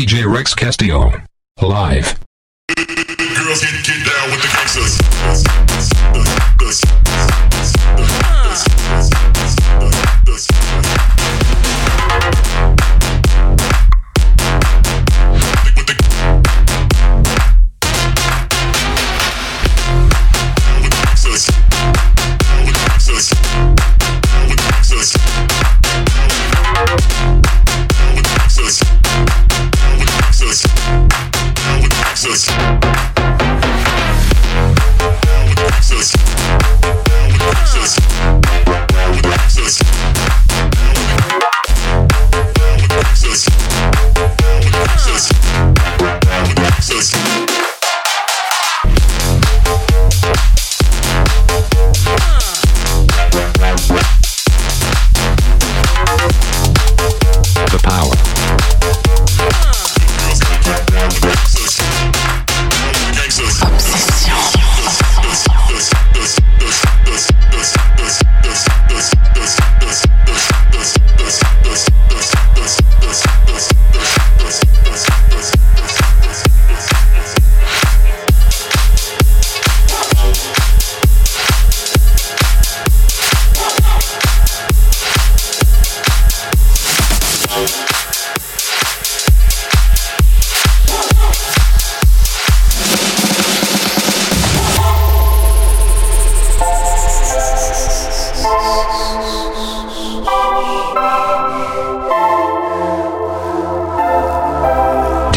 DJ Rex Castillo. Live. Girls get, get down with the gangsters.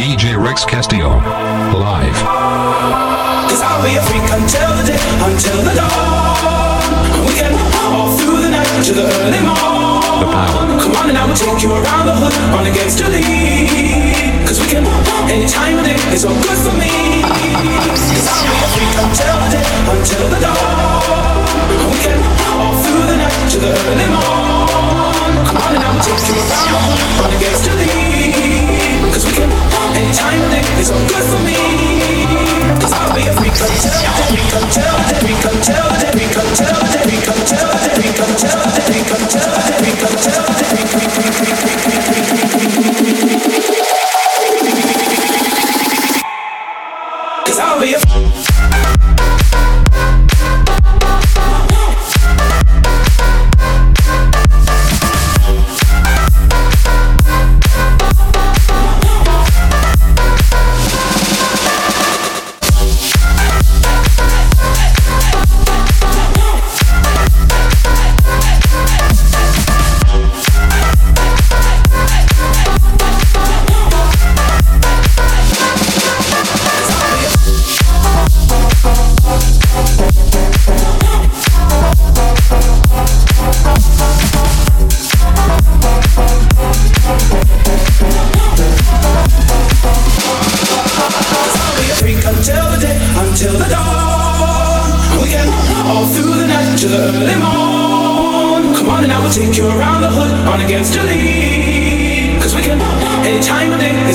DJ Rex Castillo. Live. Cause I'll be a freak until the day, until the dawn. We can all through the night to the early morn. The power. Come on and I will take you around the hood on against the lead. Cause we can any time of day, it's all good for me. Cause I'll be a freak until the day, until the dawn. We can all through the night to the early morn. Come on and I will take you around the hood on against the lead. Cause we can Tell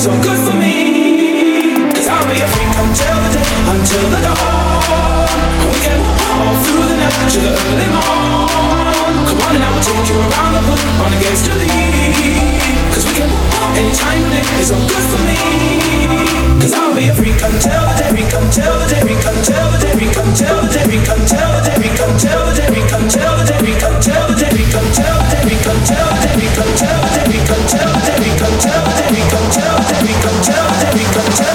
of all good for me. Cause I'll be a freak until the day, until the dawn. We can all through the night to the early morn. Come on and I will take you around the hood on against your lead. Cause we can any time of day is all good for me. Cause I'll be a freak until the day, freak until the day, freak until the day, freak until the day, freak until the day, freak until the day, freak until the day, freak until the day, freak until the day, freak until the day, freak until the day, freak until the day, freak until the day, freak until the day, freak America.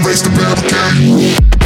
Erase the barricade.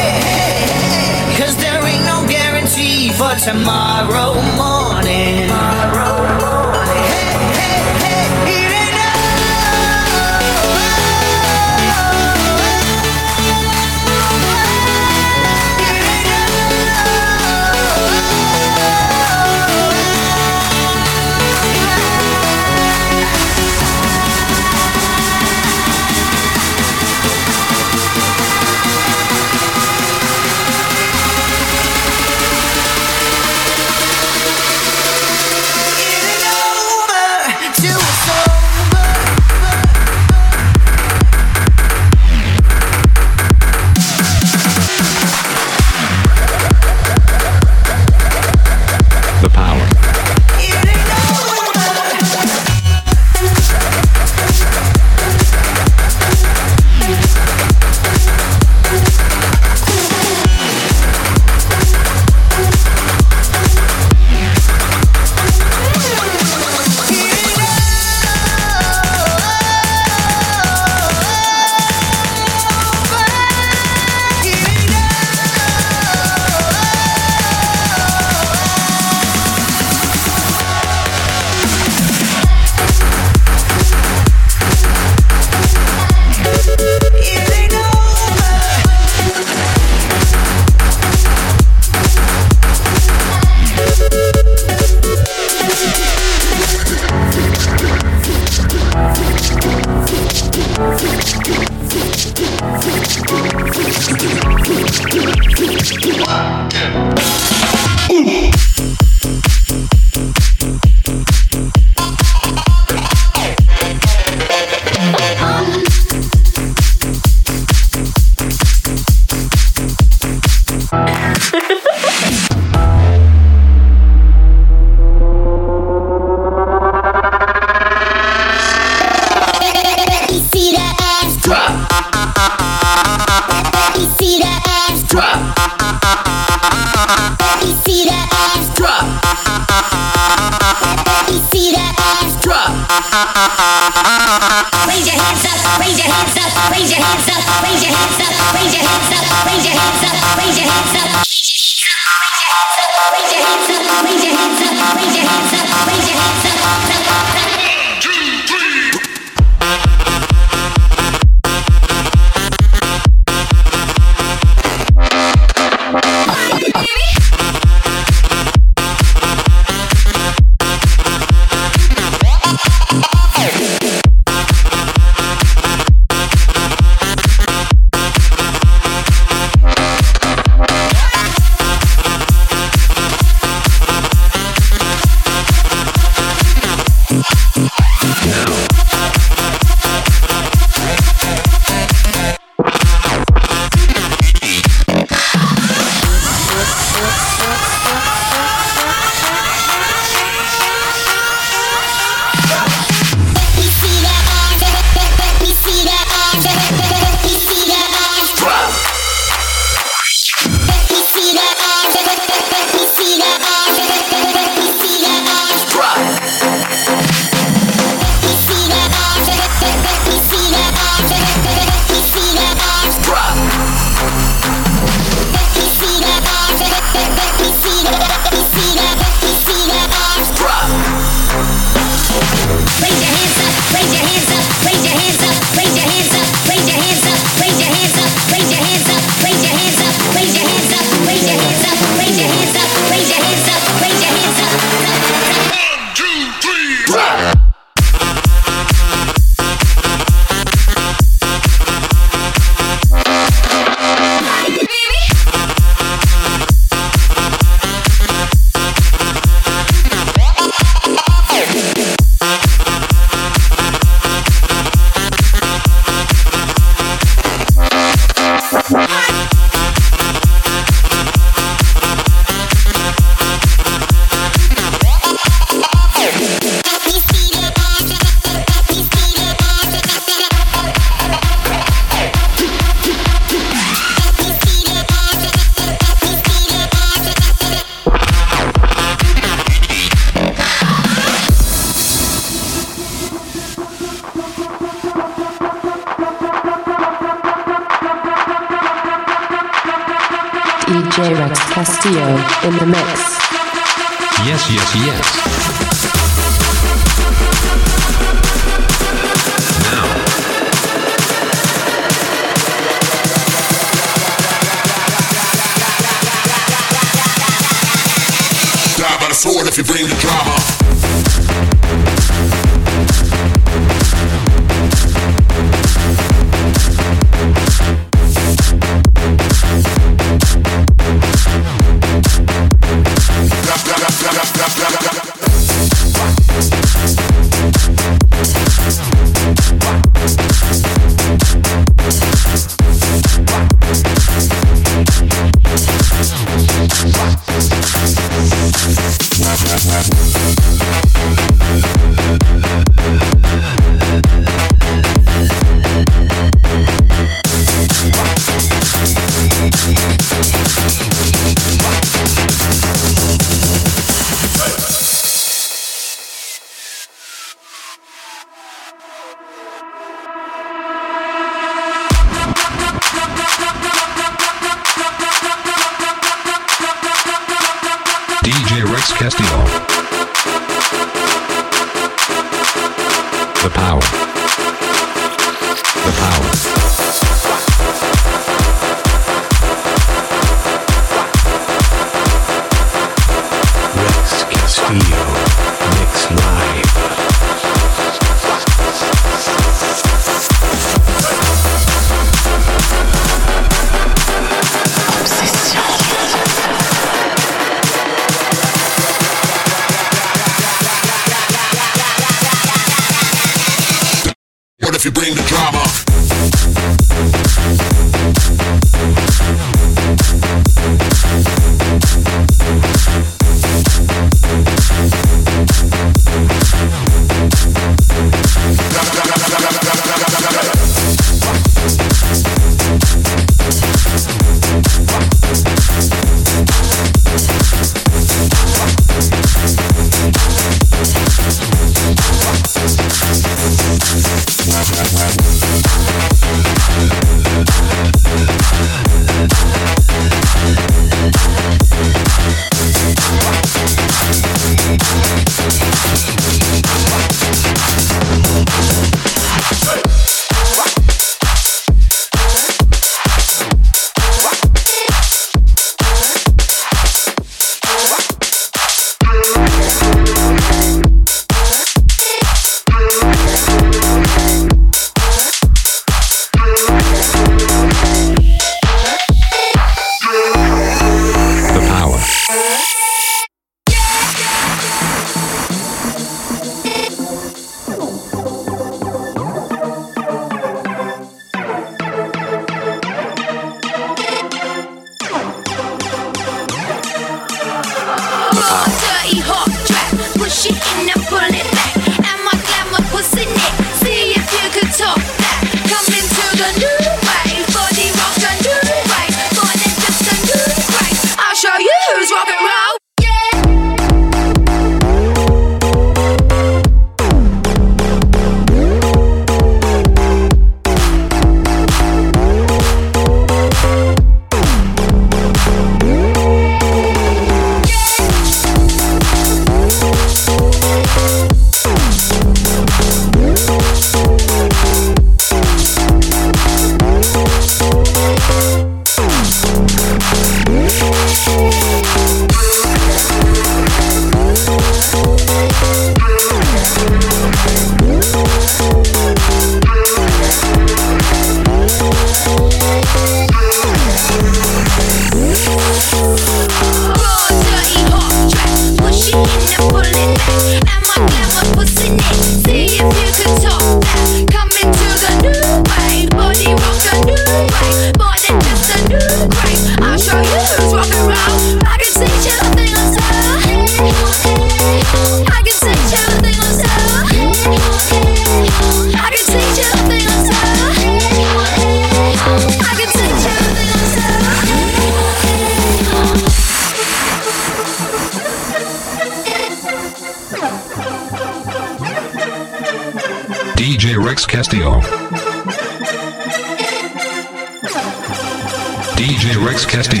DJ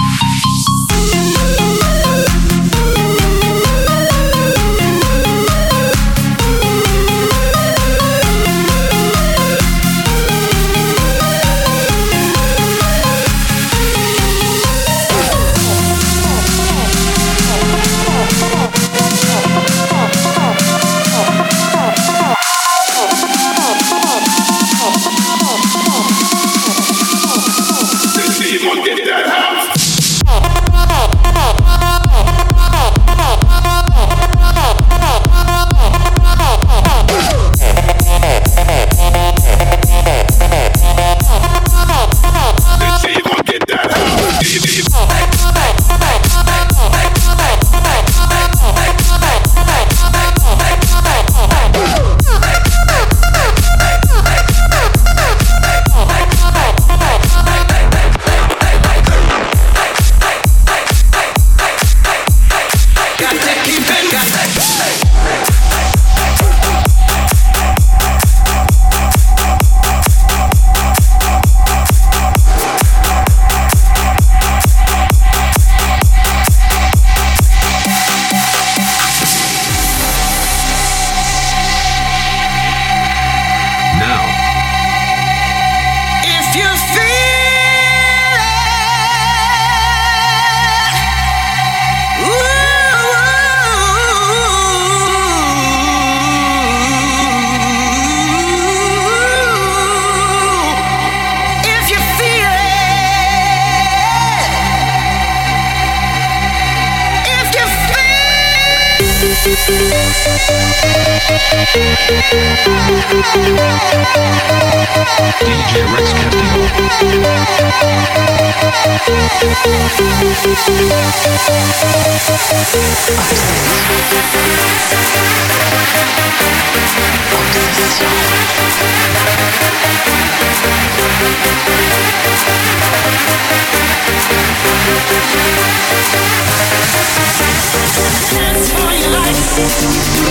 Dance for your life.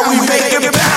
how we make it bounce.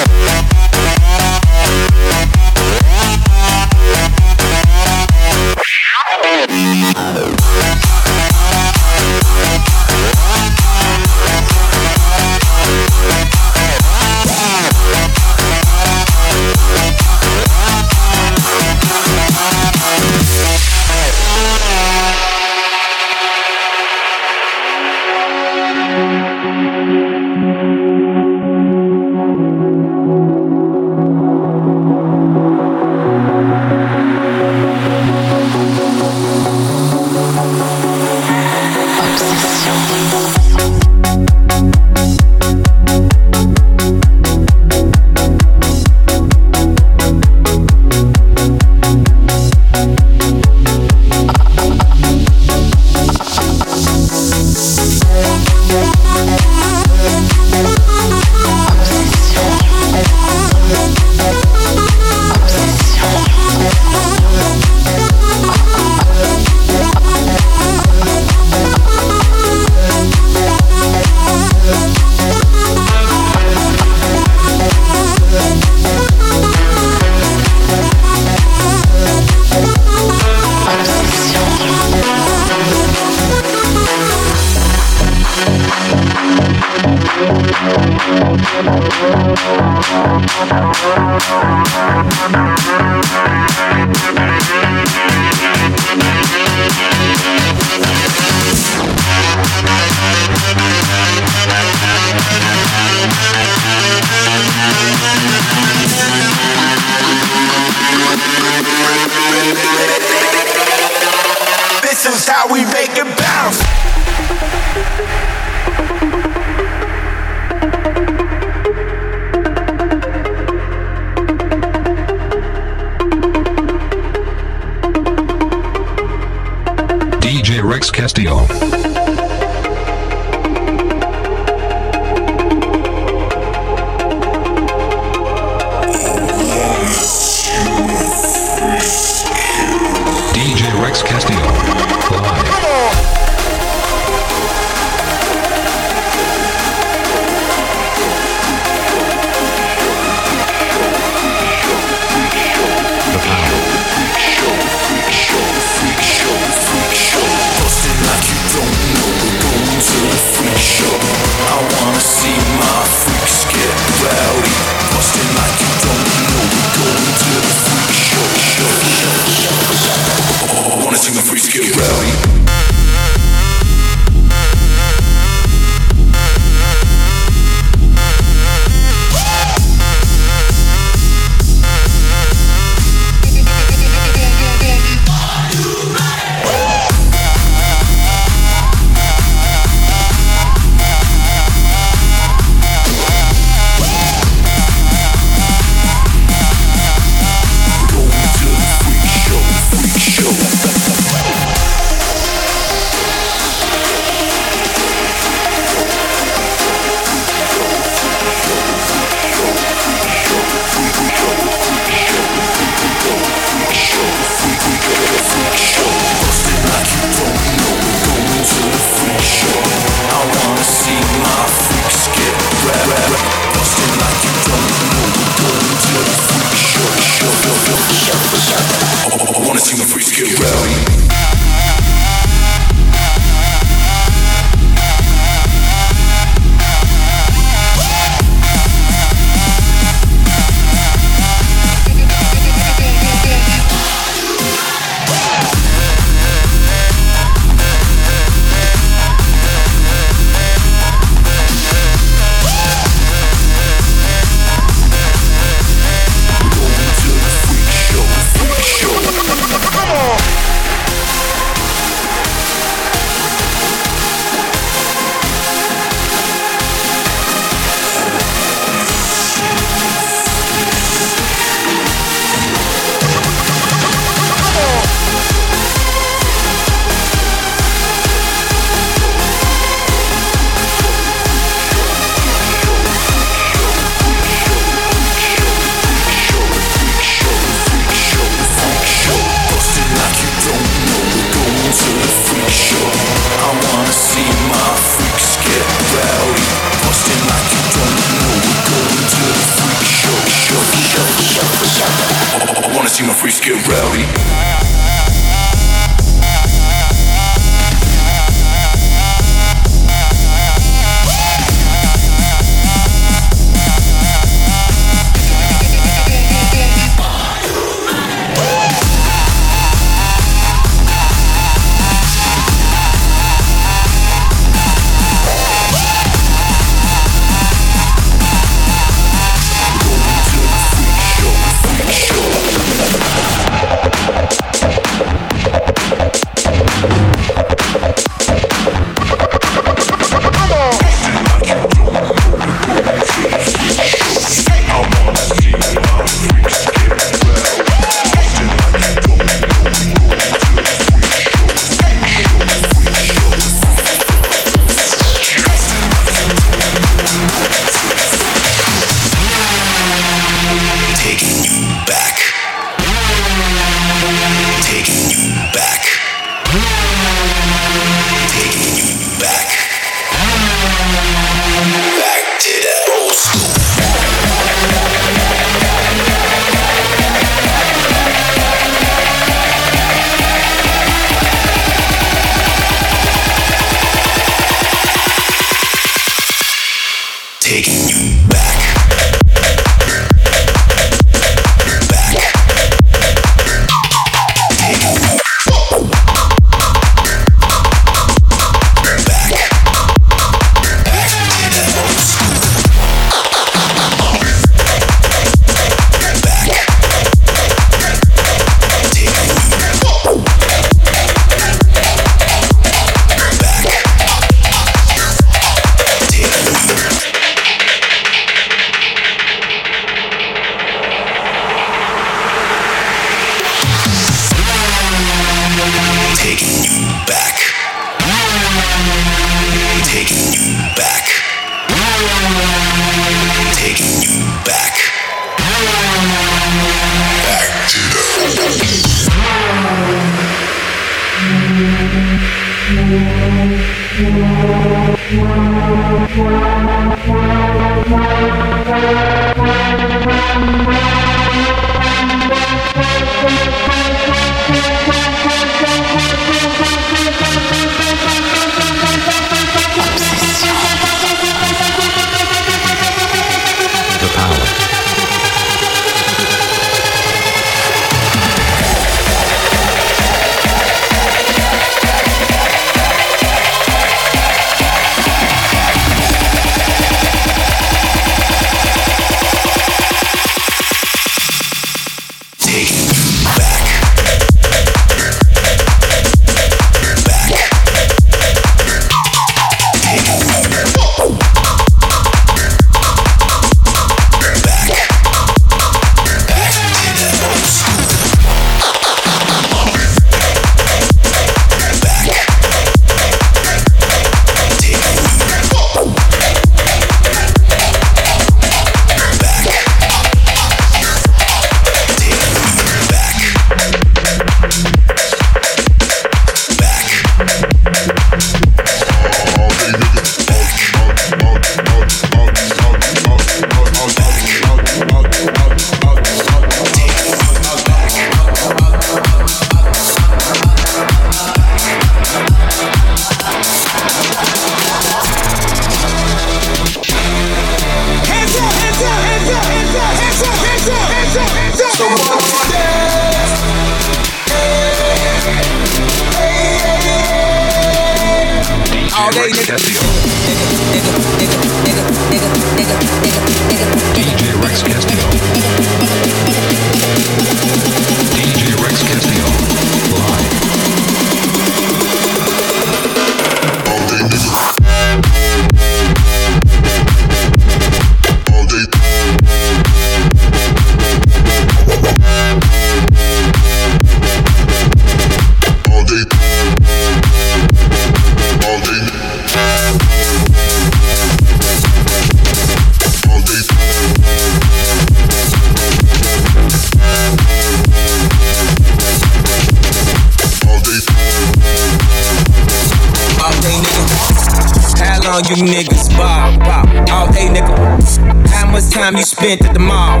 Time you spent at the mall?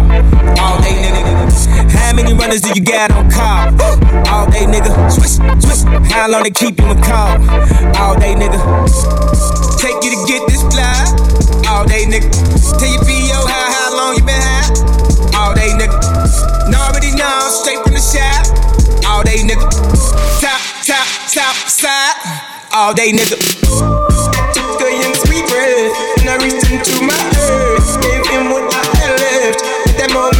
All day, nigga. How many runners do you got on call? All day, nigga. Swish, swish. How long they keep you in call? All day, nigga. Take you to get this fly. All day, nigga. Tell your PO how, how long you been high? All day, nigga. Know already know, straight from the shop. All day, nigga. Top, top, top, side. All day, nigga. Left. At